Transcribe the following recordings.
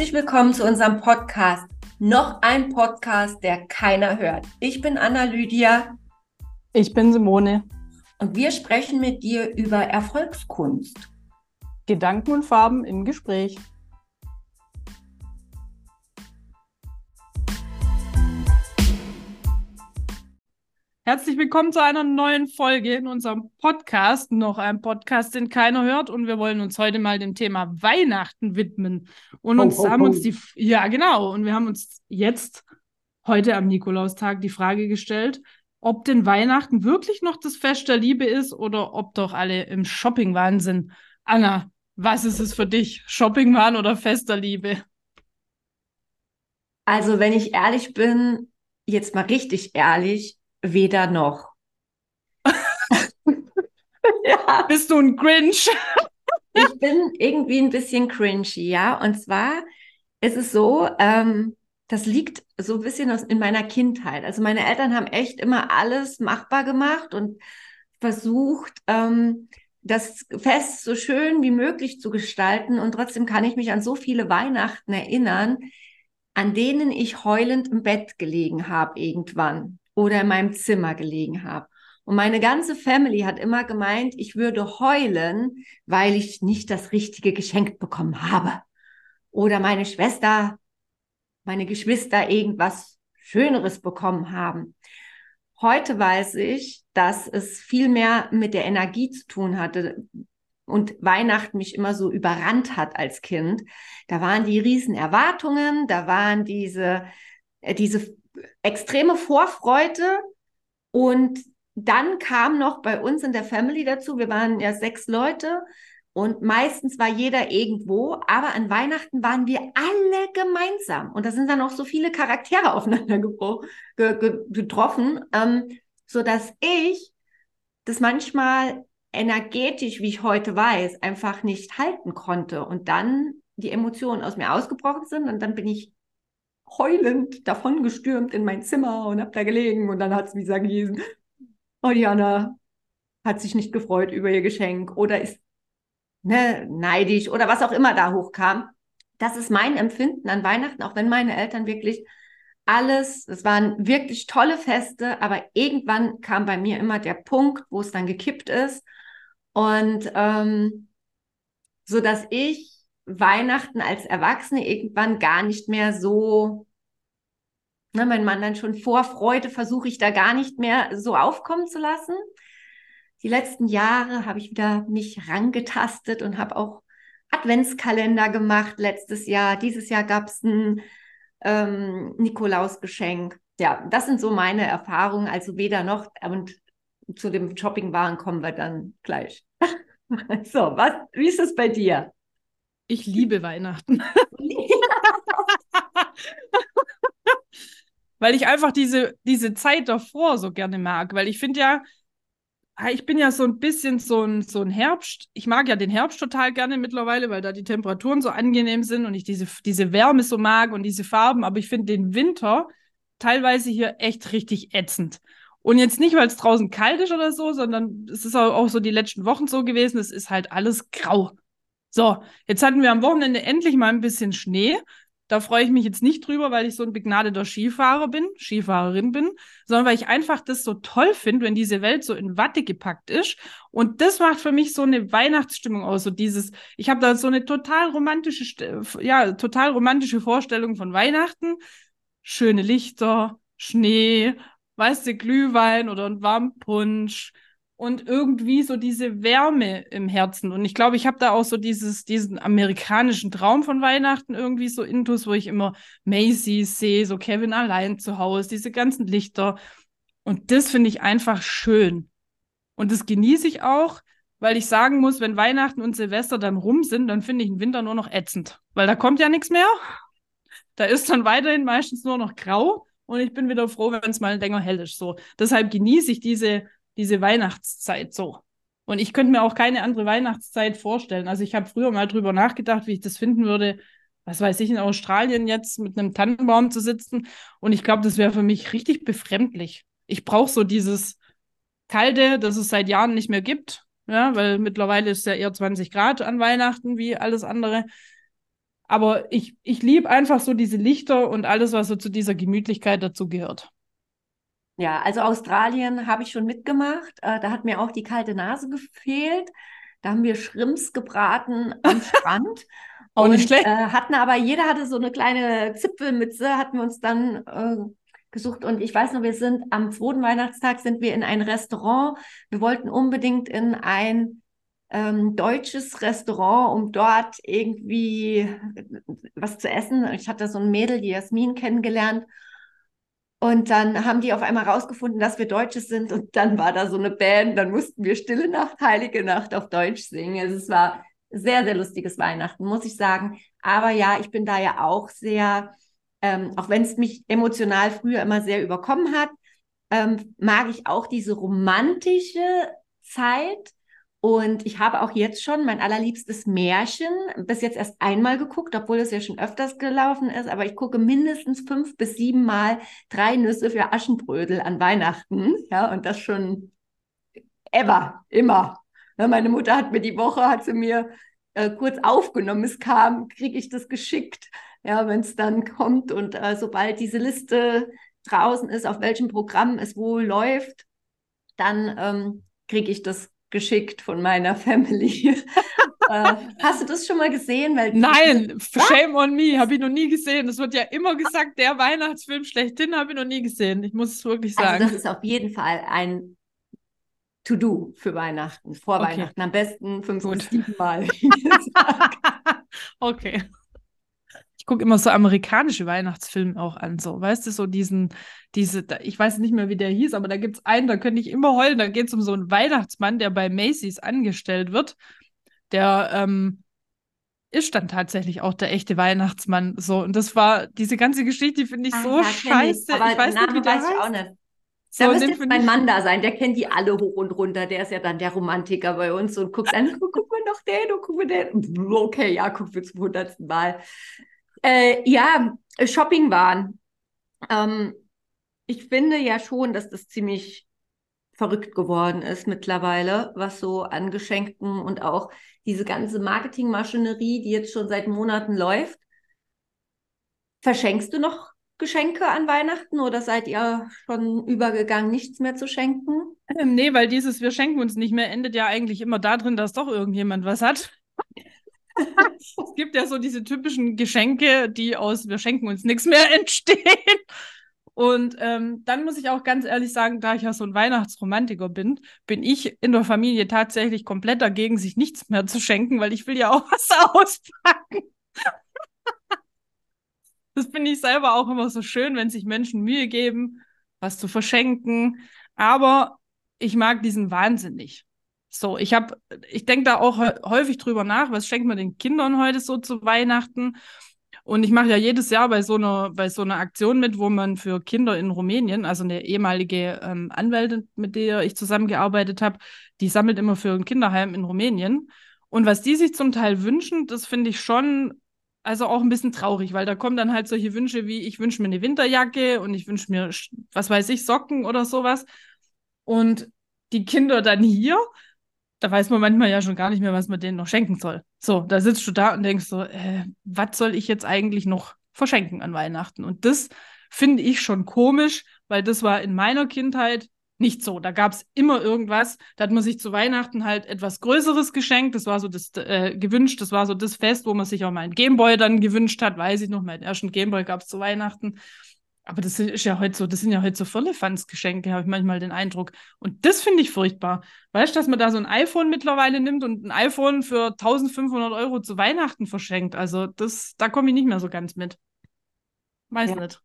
Herzlich willkommen zu unserem Podcast. Noch ein Podcast, der keiner hört. Ich bin Anna Lydia. Ich bin Simone. Und wir sprechen mit dir über Erfolgskunst. Gedanken und Farben im Gespräch. Herzlich willkommen zu einer neuen Folge in unserem Podcast. Noch ein Podcast, den keiner hört. Und wir wollen uns heute mal dem Thema Weihnachten widmen. Und uns ho, ho, haben uns die, ja genau, und wir haben uns jetzt heute am Nikolaustag die Frage gestellt, ob denn Weihnachten wirklich noch das Fest der Liebe ist oder ob doch alle im Shopping-Wahn sind. Anna, was ist es für dich? Shopping-Wahn oder Fest der Liebe? Also, wenn ich ehrlich bin, jetzt mal richtig ehrlich, weder noch. ja. Bist du ein Grinch? ich bin irgendwie ein bisschen cringy, ja. Und zwar ist es so, ähm, das liegt so ein bisschen aus, in meiner Kindheit. Also meine Eltern haben echt immer alles machbar gemacht und versucht, ähm, das Fest so schön wie möglich zu gestalten. Und trotzdem kann ich mich an so viele Weihnachten erinnern, an denen ich heulend im Bett gelegen habe irgendwann oder in meinem Zimmer gelegen habe. Und meine ganze Family hat immer gemeint, ich würde heulen, weil ich nicht das richtige geschenkt bekommen habe. Oder meine Schwester, meine Geschwister irgendwas Schöneres bekommen haben. Heute weiß ich, dass es viel mehr mit der Energie zu tun hatte und Weihnachten mich immer so überrannt hat als Kind. Da waren die riesen Erwartungen, da waren diese, äh, diese extreme Vorfreude. Und dann kam noch bei uns in der Family dazu, wir waren ja sechs Leute und meistens war jeder irgendwo, aber an Weihnachten waren wir alle gemeinsam. Und da sind dann auch so viele Charaktere aufeinander ge ge getroffen, ähm, so ich das manchmal energetisch, wie ich heute weiß, einfach nicht halten konnte. Und dann die Emotionen aus mir ausgebrochen sind und dann bin ich heulend davon gestürmt in mein Zimmer und habe da gelegen und dann hat es wie gesagt gelesen, oh Diana hat sich nicht gefreut über ihr Geschenk oder ist ne, neidisch oder was auch immer da hochkam. Das ist mein Empfinden an Weihnachten, auch wenn meine Eltern wirklich alles, es waren wirklich tolle Feste, aber irgendwann kam bei mir immer der Punkt, wo es dann gekippt ist und ähm, so dass ich Weihnachten als Erwachsene irgendwann gar nicht mehr so, ne, mein Mann dann schon vor Freude versuche ich da gar nicht mehr so aufkommen zu lassen. Die letzten Jahre habe ich wieder mich rangetastet und habe auch Adventskalender gemacht letztes Jahr. Dieses Jahr gab es ein ähm, Nikolausgeschenk. Ja, das sind so meine Erfahrungen, also weder noch und zu dem Shoppingwaren kommen wir dann gleich. so, was, wie ist es bei dir? Ich liebe Weihnachten. weil ich einfach diese, diese Zeit davor so gerne mag. Weil ich finde ja, ich bin ja so ein bisschen so ein, so ein Herbst. Ich mag ja den Herbst total gerne mittlerweile, weil da die Temperaturen so angenehm sind und ich diese, diese Wärme so mag und diese Farben. Aber ich finde den Winter teilweise hier echt richtig ätzend. Und jetzt nicht, weil es draußen kalt ist oder so, sondern es ist auch, auch so die letzten Wochen so gewesen. Es ist halt alles grau. So, jetzt hatten wir am Wochenende endlich mal ein bisschen Schnee. Da freue ich mich jetzt nicht drüber, weil ich so ein begnadeter Skifahrer bin, Skifahrerin bin, sondern weil ich einfach das so toll finde, wenn diese Welt so in Watte gepackt ist. Und das macht für mich so eine Weihnachtsstimmung aus. So dieses, ich habe da so eine total romantische, ja, total romantische Vorstellung von Weihnachten. Schöne Lichter, Schnee, weißt du, Glühwein oder ein warmen Punsch und irgendwie so diese Wärme im Herzen. Und ich glaube, ich habe da auch so dieses, diesen amerikanischen Traum von Weihnachten irgendwie so intus, wo ich immer Macy's sehe, so Kevin allein zu Hause, diese ganzen Lichter. Und das finde ich einfach schön. Und das genieße ich auch, weil ich sagen muss, wenn Weihnachten und Silvester dann rum sind, dann finde ich den Winter nur noch ätzend. Weil da kommt ja nichts mehr. Da ist dann weiterhin meistens nur noch grau. Und ich bin wieder froh, wenn es mal länger hell ist. So. Deshalb genieße ich diese diese Weihnachtszeit so. Und ich könnte mir auch keine andere Weihnachtszeit vorstellen. Also ich habe früher mal drüber nachgedacht, wie ich das finden würde, was weiß ich, in Australien jetzt mit einem Tannenbaum zu sitzen. Und ich glaube, das wäre für mich richtig befremdlich. Ich brauche so dieses Kalte, das es seit Jahren nicht mehr gibt. Ja, weil mittlerweile ist ja eher 20 Grad an Weihnachten wie alles andere. Aber ich, ich liebe einfach so diese Lichter und alles, was so zu dieser Gemütlichkeit dazu gehört. Ja, also Australien habe ich schon mitgemacht. Äh, da hat mir auch die kalte Nase gefehlt. Da haben wir Schrimps gebraten am Strand. Auch nicht schlecht. Äh, hatten aber, jeder hatte so eine kleine Zipfelmütze, hatten wir uns dann äh, gesucht. Und ich weiß noch, wir sind am zweiten Weihnachtstag sind wir in ein Restaurant. Wir wollten unbedingt in ein ähm, deutsches Restaurant, um dort irgendwie was zu essen. Ich hatte so ein Mädel, die Jasmin, kennengelernt. Und dann haben die auf einmal rausgefunden, dass wir Deutsche sind. Und dann war da so eine Band. Dann mussten wir Stille Nacht, Heilige Nacht auf Deutsch singen. Also es war sehr, sehr lustiges Weihnachten, muss ich sagen. Aber ja, ich bin da ja auch sehr, ähm, auch wenn es mich emotional früher immer sehr überkommen hat, ähm, mag ich auch diese romantische Zeit und ich habe auch jetzt schon mein allerliebstes Märchen bis jetzt erst einmal geguckt, obwohl es ja schon öfters gelaufen ist. Aber ich gucke mindestens fünf bis sieben Mal drei Nüsse für Aschenbrödel an Weihnachten. Ja, und das schon ever, immer. Ja, meine Mutter hat mir die Woche, hat sie mir äh, kurz aufgenommen. Es kam, kriege ich das geschickt. Ja, wenn es dann kommt und äh, sobald diese Liste draußen ist, auf welchem Programm es wohl läuft, dann ähm, kriege ich das geschickt von meiner Family. äh, hast du das schon mal gesehen? Weil Nein, Shame on me, habe ich noch nie gesehen. Es wird ja immer gesagt, der Weihnachtsfilm schlechthin habe ich noch nie gesehen. Ich muss es wirklich also sagen. Also das ist auf jeden Fall ein To-Do für Weihnachten, vor okay. Weihnachten. Am besten fünf Gut. bis sieben Mal. okay gucke immer so amerikanische Weihnachtsfilme auch an, so, weißt du, so diesen, diese, ich weiß nicht mehr, wie der hieß, aber da gibt es einen, da könnte ich immer heulen, da geht es um so einen Weihnachtsmann, der bei Macy's angestellt wird, der, ähm, ist dann tatsächlich auch der echte Weihnachtsmann, so, und das war, diese ganze Geschichte, die finde ich ah, so scheiße, ich, ich weiß nicht, wie der weiß heißt. Ich auch nicht. So, da müsste jetzt mein Mann da sein, der kennt die alle hoch und runter, der ist ja dann der Romantiker bei uns und guckt an, guck, guck mal noch den und guck mal den. Okay, ja, guck wir zum hundertsten Mal. Äh, ja, Shopping waren. Ähm, ich finde ja schon, dass das ziemlich verrückt geworden ist mittlerweile, was so an Geschenken und auch diese ganze Marketingmaschinerie, die jetzt schon seit Monaten läuft. Verschenkst du noch Geschenke an Weihnachten oder seid ihr schon übergegangen, nichts mehr zu schenken? Ähm, nee, weil dieses Wir schenken uns nicht mehr endet ja eigentlich immer darin, dass doch irgendjemand was hat. es gibt ja so diese typischen Geschenke, die aus wir schenken uns nichts mehr entstehen. Und ähm, dann muss ich auch ganz ehrlich sagen, da ich ja so ein Weihnachtsromantiker bin, bin ich in der Familie tatsächlich komplett dagegen, sich nichts mehr zu schenken, weil ich will ja auch was auspacken. das finde ich selber auch immer so schön, wenn sich Menschen Mühe geben, was zu verschenken. Aber ich mag diesen Wahnsinn nicht. So, ich habe, ich denke da auch häufig drüber nach, was schenkt man den Kindern heute so zu Weihnachten? Und ich mache ja jedes Jahr bei so einer, bei so einer Aktion mit, wo man für Kinder in Rumänien, also eine ehemalige ähm, Anwältin, mit der ich zusammengearbeitet habe, die sammelt immer für ein Kinderheim in Rumänien. Und was die sich zum Teil wünschen, das finde ich schon, also auch ein bisschen traurig, weil da kommen dann halt solche Wünsche wie, ich wünsche mir eine Winterjacke und ich wünsche mir, was weiß ich, Socken oder sowas. Und die Kinder dann hier da weiß man manchmal ja schon gar nicht mehr, was man denen noch schenken soll. So, da sitzt du da und denkst so, äh, was soll ich jetzt eigentlich noch verschenken an Weihnachten? Und das finde ich schon komisch, weil das war in meiner Kindheit nicht so. Da gab es immer irgendwas. Da hat man sich zu Weihnachten halt etwas Größeres geschenkt. Das war so das äh, gewünscht. Das war so das Fest, wo man sich auch mal einen Gameboy dann gewünscht hat. Weiß ich noch, meinen ersten Gameboy gab es zu Weihnachten. Aber das ist ja heute so, das sind ja heute so Firlefanz-Geschenke, habe ich manchmal den Eindruck. Und das finde ich furchtbar. Weißt du, dass man da so ein iPhone mittlerweile nimmt und ein iPhone für 1500 Euro zu Weihnachten verschenkt? Also, das, da komme ich nicht mehr so ganz mit. Weiß ja. nicht.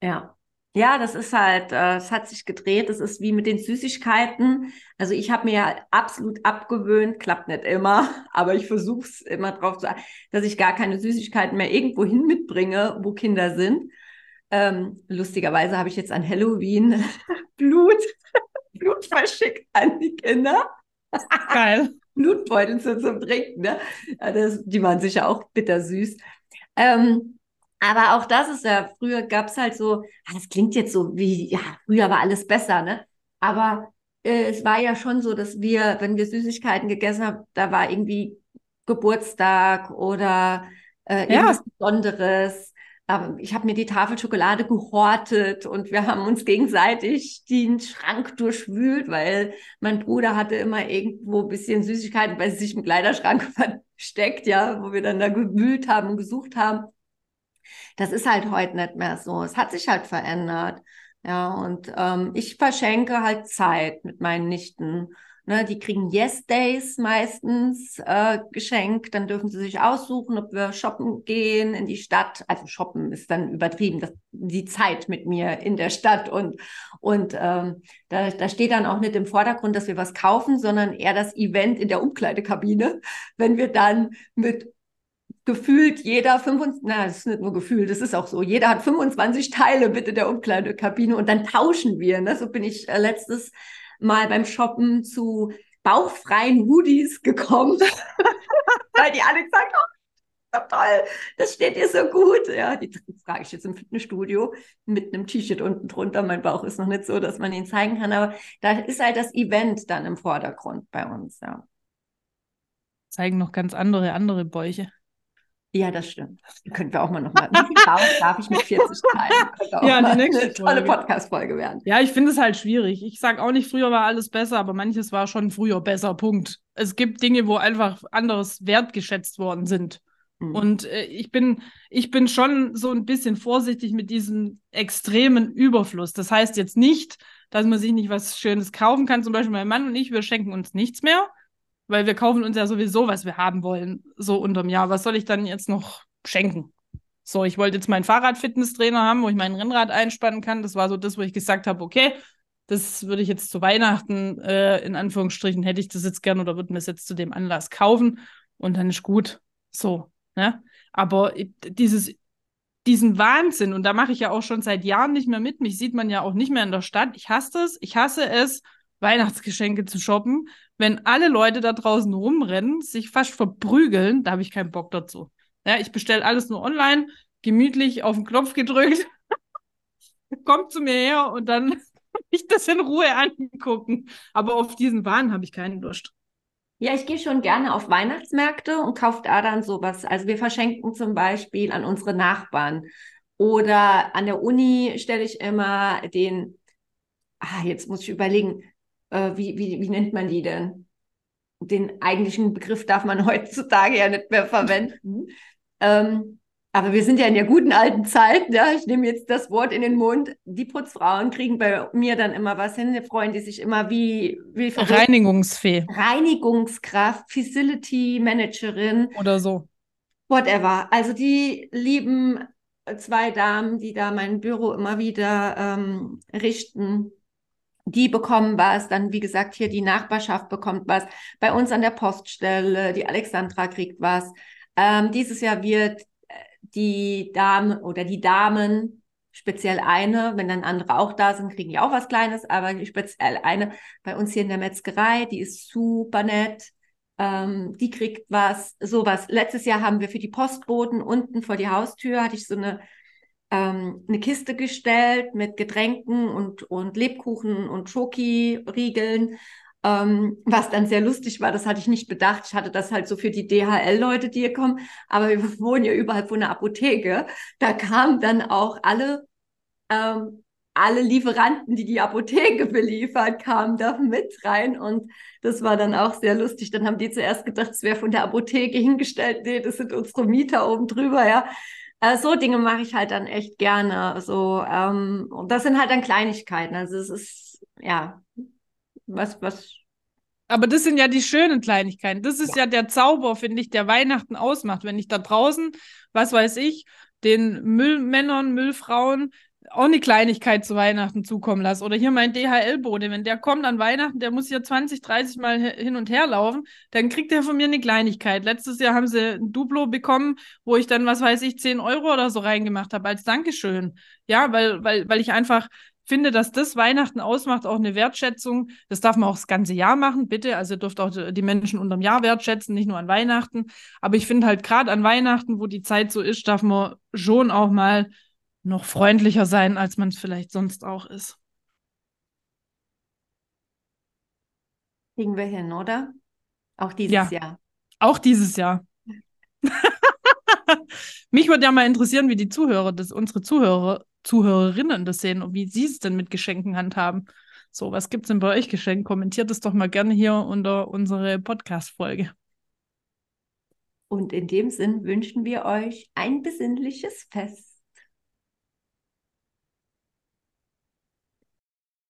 Ja. Ja, das ist halt, äh, es hat sich gedreht. Das ist wie mit den Süßigkeiten. Also ich habe mir ja absolut abgewöhnt, klappt nicht immer, aber ich versuche es immer drauf zu, dass ich gar keine Süßigkeiten mehr irgendwo hin mitbringe, wo Kinder sind. Ähm, lustigerweise habe ich jetzt an Halloween Blut, Blut verschickt an die Kinder. Geil. Blutbeutel zu, zum Trinken. Ne? Das, die waren sicher auch bittersüß. Ähm, aber auch das ist ja, früher gab es halt so, ah, das klingt jetzt so wie, ja, früher war alles besser, ne? Aber äh, es war ja schon so, dass wir, wenn wir Süßigkeiten gegessen haben, da war irgendwie Geburtstag oder äh, irgendwas Besonderes. Aber ich habe mir die Tafel Schokolade gehortet und wir haben uns gegenseitig den Schrank durchwühlt, weil mein Bruder hatte immer irgendwo ein bisschen Süßigkeiten bei sich im Kleiderschrank versteckt, ja, wo wir dann da gewühlt haben und gesucht haben. Das ist halt heute nicht mehr so. Es hat sich halt verändert. Ja, und ähm, ich verschenke halt Zeit mit meinen Nichten. Ne, die kriegen Yes Days meistens äh, geschenkt. Dann dürfen sie sich aussuchen, ob wir shoppen gehen in die Stadt. Also shoppen ist dann übertrieben, das, die Zeit mit mir in der Stadt. Und, und ähm, da, da steht dann auch nicht im Vordergrund, dass wir was kaufen, sondern eher das Event in der Umkleidekabine, wenn wir dann mit gefühlt jeder 25, na, das ist nicht nur gefühlt, das ist auch so, jeder hat 25 Teile bitte der Umkleidekabine und dann tauschen wir. Ne? So bin ich äh, letztes mal beim Shoppen zu bauchfreien Hoodies gekommen, weil die alle gesagt haben, oh, toll, das steht dir so gut. Ja, die frage ich jetzt im Fitnessstudio mit einem T-Shirt unten drunter. Mein Bauch ist noch nicht so, dass man ihn zeigen kann, aber da ist halt das Event dann im Vordergrund bei uns, ja. Zeigen noch ganz andere, andere Bäuche. Ja, das stimmt. Das können wir auch mal nochmal. Wie viel Bauch darf ich mit 40 teilen? ja, die nächste eine tolle Podcast-Folge werden. Ja, ich finde es halt schwierig. Ich sage auch nicht, früher war alles besser, aber manches war schon früher besser. Punkt. Es gibt Dinge, wo einfach anderes wertgeschätzt worden sind. Mhm. Und äh, ich bin, ich bin schon so ein bisschen vorsichtig mit diesem extremen Überfluss. Das heißt jetzt nicht, dass man sich nicht was Schönes kaufen kann. Zum Beispiel mein Mann und ich, wir schenken uns nichts mehr weil wir kaufen uns ja sowieso, was wir haben wollen, so unterm Jahr. Was soll ich dann jetzt noch schenken? So, ich wollte jetzt meinen Fahrrad-Fitnesstrainer haben, wo ich mein Rennrad einspannen kann. Das war so das, wo ich gesagt habe, okay, das würde ich jetzt zu Weihnachten, äh, in Anführungsstrichen, hätte ich das jetzt gern oder würde mir das jetzt zu dem Anlass kaufen und dann ist gut. So, ne? Aber dieses, diesen Wahnsinn, und da mache ich ja auch schon seit Jahren nicht mehr mit, mich sieht man ja auch nicht mehr in der Stadt. Ich hasse es, ich hasse es, Weihnachtsgeschenke zu shoppen, wenn alle Leute da draußen rumrennen, sich fast verprügeln, da habe ich keinen Bock dazu. Ja, ich bestelle alles nur online, gemütlich auf den Knopf gedrückt, kommt zu mir her und dann ich das in Ruhe angucken. Aber auf diesen Waren habe ich keinen Lust. Ja, ich gehe schon gerne auf Weihnachtsmärkte und kaufe da dann sowas. Also wir verschenken zum Beispiel an unsere Nachbarn. Oder an der Uni stelle ich immer den, ah, jetzt muss ich überlegen, äh, wie, wie, wie nennt man die denn? Den eigentlichen Begriff darf man heutzutage ja nicht mehr verwenden. Ähm, aber wir sind ja in der guten alten Zeit, ja, ich nehme jetzt das Wort in den Mund. Die Putzfrauen kriegen bei mir dann immer was hin, freuen die sich immer wie, wie Reinigungsfee. Reinigungskraft, Facility Managerin. Oder so. Whatever. Also die lieben zwei Damen, die da mein Büro immer wieder ähm, richten die bekommen was, dann wie gesagt hier die Nachbarschaft bekommt was, bei uns an der Poststelle, die Alexandra kriegt was. Ähm, dieses Jahr wird äh, die Dame oder die Damen, speziell eine, wenn dann andere auch da sind, kriegen die auch was Kleines, aber speziell eine bei uns hier in der Metzgerei, die ist super nett. Ähm, die kriegt was, sowas. Letztes Jahr haben wir für die Postboten unten vor die Haustür, hatte ich so eine ähm, eine Kiste gestellt mit Getränken und, und Lebkuchen und Schoki-Riegeln. Ähm, was dann sehr lustig war, das hatte ich nicht bedacht. Ich hatte das halt so für die DHL-Leute, die hier kommen, aber wir wohnen ja überall von einer Apotheke. Da kamen dann auch alle, ähm, alle Lieferanten, die die Apotheke beliefert, kamen da mit rein und das war dann auch sehr lustig. Dann haben die zuerst gedacht, es wäre von der Apotheke hingestellt. Nee, das sind unsere Mieter oben drüber, ja. Äh, so Dinge mache ich halt dann echt gerne. So, ähm, und das sind halt dann Kleinigkeiten. Also es ist, ja, was, was. Aber das sind ja die schönen Kleinigkeiten. Das ist ja, ja der Zauber, finde ich, der Weihnachten ausmacht. Wenn ich da draußen, was weiß ich, den Müllmännern, Müllfrauen auch eine Kleinigkeit zu Weihnachten zukommen lasse. Oder hier mein DHL-Bote, wenn der kommt an Weihnachten, der muss hier 20, 30 Mal hin und her laufen, dann kriegt er von mir eine Kleinigkeit. Letztes Jahr haben sie ein Duplo bekommen, wo ich dann, was weiß ich, 10 Euro oder so reingemacht habe als Dankeschön. Ja, weil, weil, weil ich einfach finde, dass das Weihnachten ausmacht, auch eine Wertschätzung. Das darf man auch das ganze Jahr machen, bitte. Also ihr dürft auch die Menschen unterm Jahr wertschätzen, nicht nur an Weihnachten. Aber ich finde halt gerade an Weihnachten, wo die Zeit so ist, darf man schon auch mal noch freundlicher sein, als man es vielleicht sonst auch ist. Kriegen wir hin, oder? Auch dieses ja, Jahr. Auch dieses Jahr. mich würde ja mal interessieren, wie die Zuhörer, das, unsere Zuhörer, Zuhörerinnen das sehen und wie sie es denn mit Geschenken handhaben. So, was gibt es denn bei euch Geschenk? Kommentiert es doch mal gerne hier unter unsere Podcast-Folge. Und in dem Sinn wünschen wir euch ein besinnliches Fest.